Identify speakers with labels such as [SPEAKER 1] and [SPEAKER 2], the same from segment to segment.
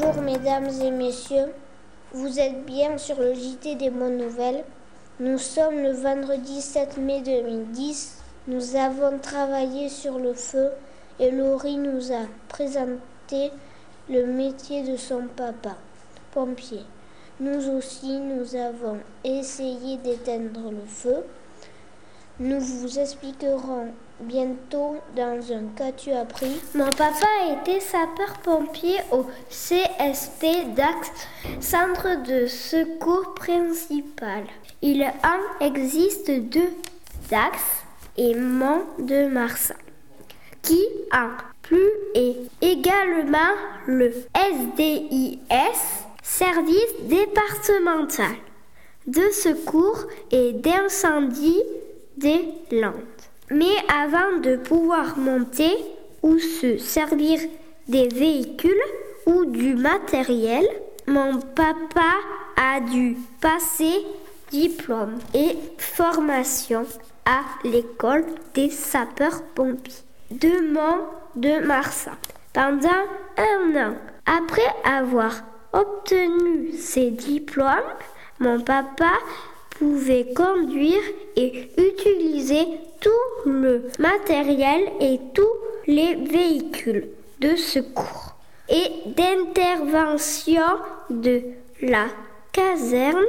[SPEAKER 1] Bonjour mesdames et messieurs, vous êtes bien sur le JT des bonnes nouvelles. Nous sommes le vendredi 7 mai 2010. Nous avons travaillé sur le feu et Laurie nous a présenté le métier de son papa, pompier. Nous aussi, nous avons essayé d'éteindre le feu. Nous vous expliquerons bientôt dans un qu'as-tu appris.
[SPEAKER 2] Mon papa était sapeur-pompier au CSP Dax, centre de secours principal. Il en existe deux, Dax et Mont de Marsan, qui en plus est également le SDIS, service départemental de secours et d'incendie des Landes. Mais avant de pouvoir monter ou se servir des véhicules ou du matériel, mon papa a dû passer diplôme et formation à l'école des sapeurs-pompiers de Mont de Marsan pendant un an. Après avoir obtenu ses diplômes, mon papa pouvait conduire et utiliser tout le matériel et tous les véhicules de secours et d'intervention de la caserne.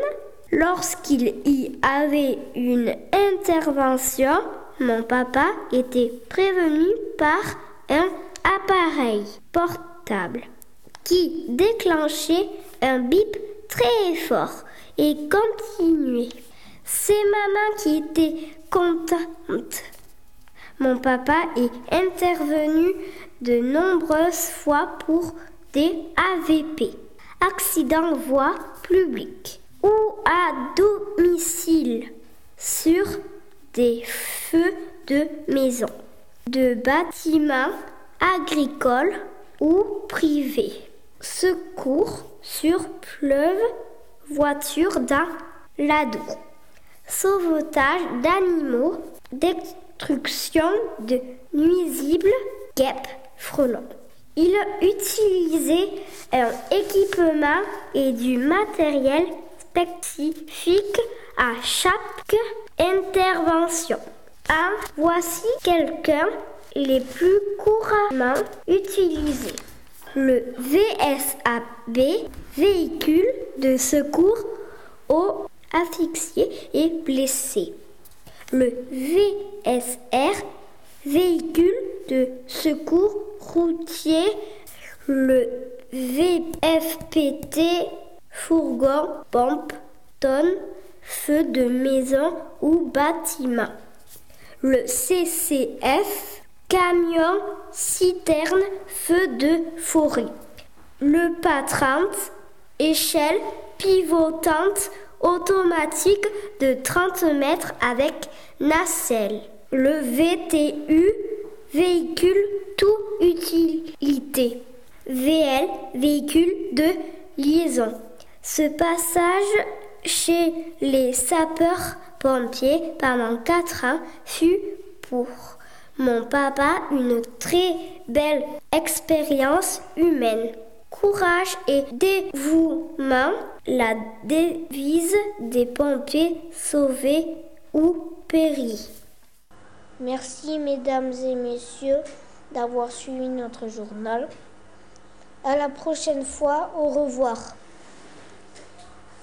[SPEAKER 2] Lorsqu'il y avait une intervention, mon papa était prévenu par un appareil portable qui déclenchait un bip très fort et continuait. C'est maman qui était contente. Mon papa est intervenu de nombreuses fois pour des AVP, accidents voie publique, ou à domicile, sur des feux de maison, de bâtiments agricoles ou privés, secours sur pleuve, voiture dans l'ado, sauvetage d'animaux, destruction de nuisibles, guêpes, frelons. Il utilisait un équipement et du matériel spécifique à chaque intervention. En voici quelqu'un les plus couramment utilisés. Le VSAB, véhicule de secours aux asphyxiés et blessés. Le VSR, véhicule de secours routier. Le VFPT, fourgon, pompe, tonne, feu de maison ou bâtiment. Le CCF, camion, citerne, feu de forêt. Le PA30, échelle pivotante automatique de 30 mètres avec nacelle. Le VTU, véhicule tout utilité. VL, véhicule de liaison. Ce passage chez les sapeurs-pompiers pendant 4 ans fut pour mon papa une très belle expérience humaine. Courage et dévouement, la devise des pompiers sauvés ou péris.
[SPEAKER 1] Merci mesdames et messieurs d'avoir suivi notre journal. À la prochaine fois, au revoir.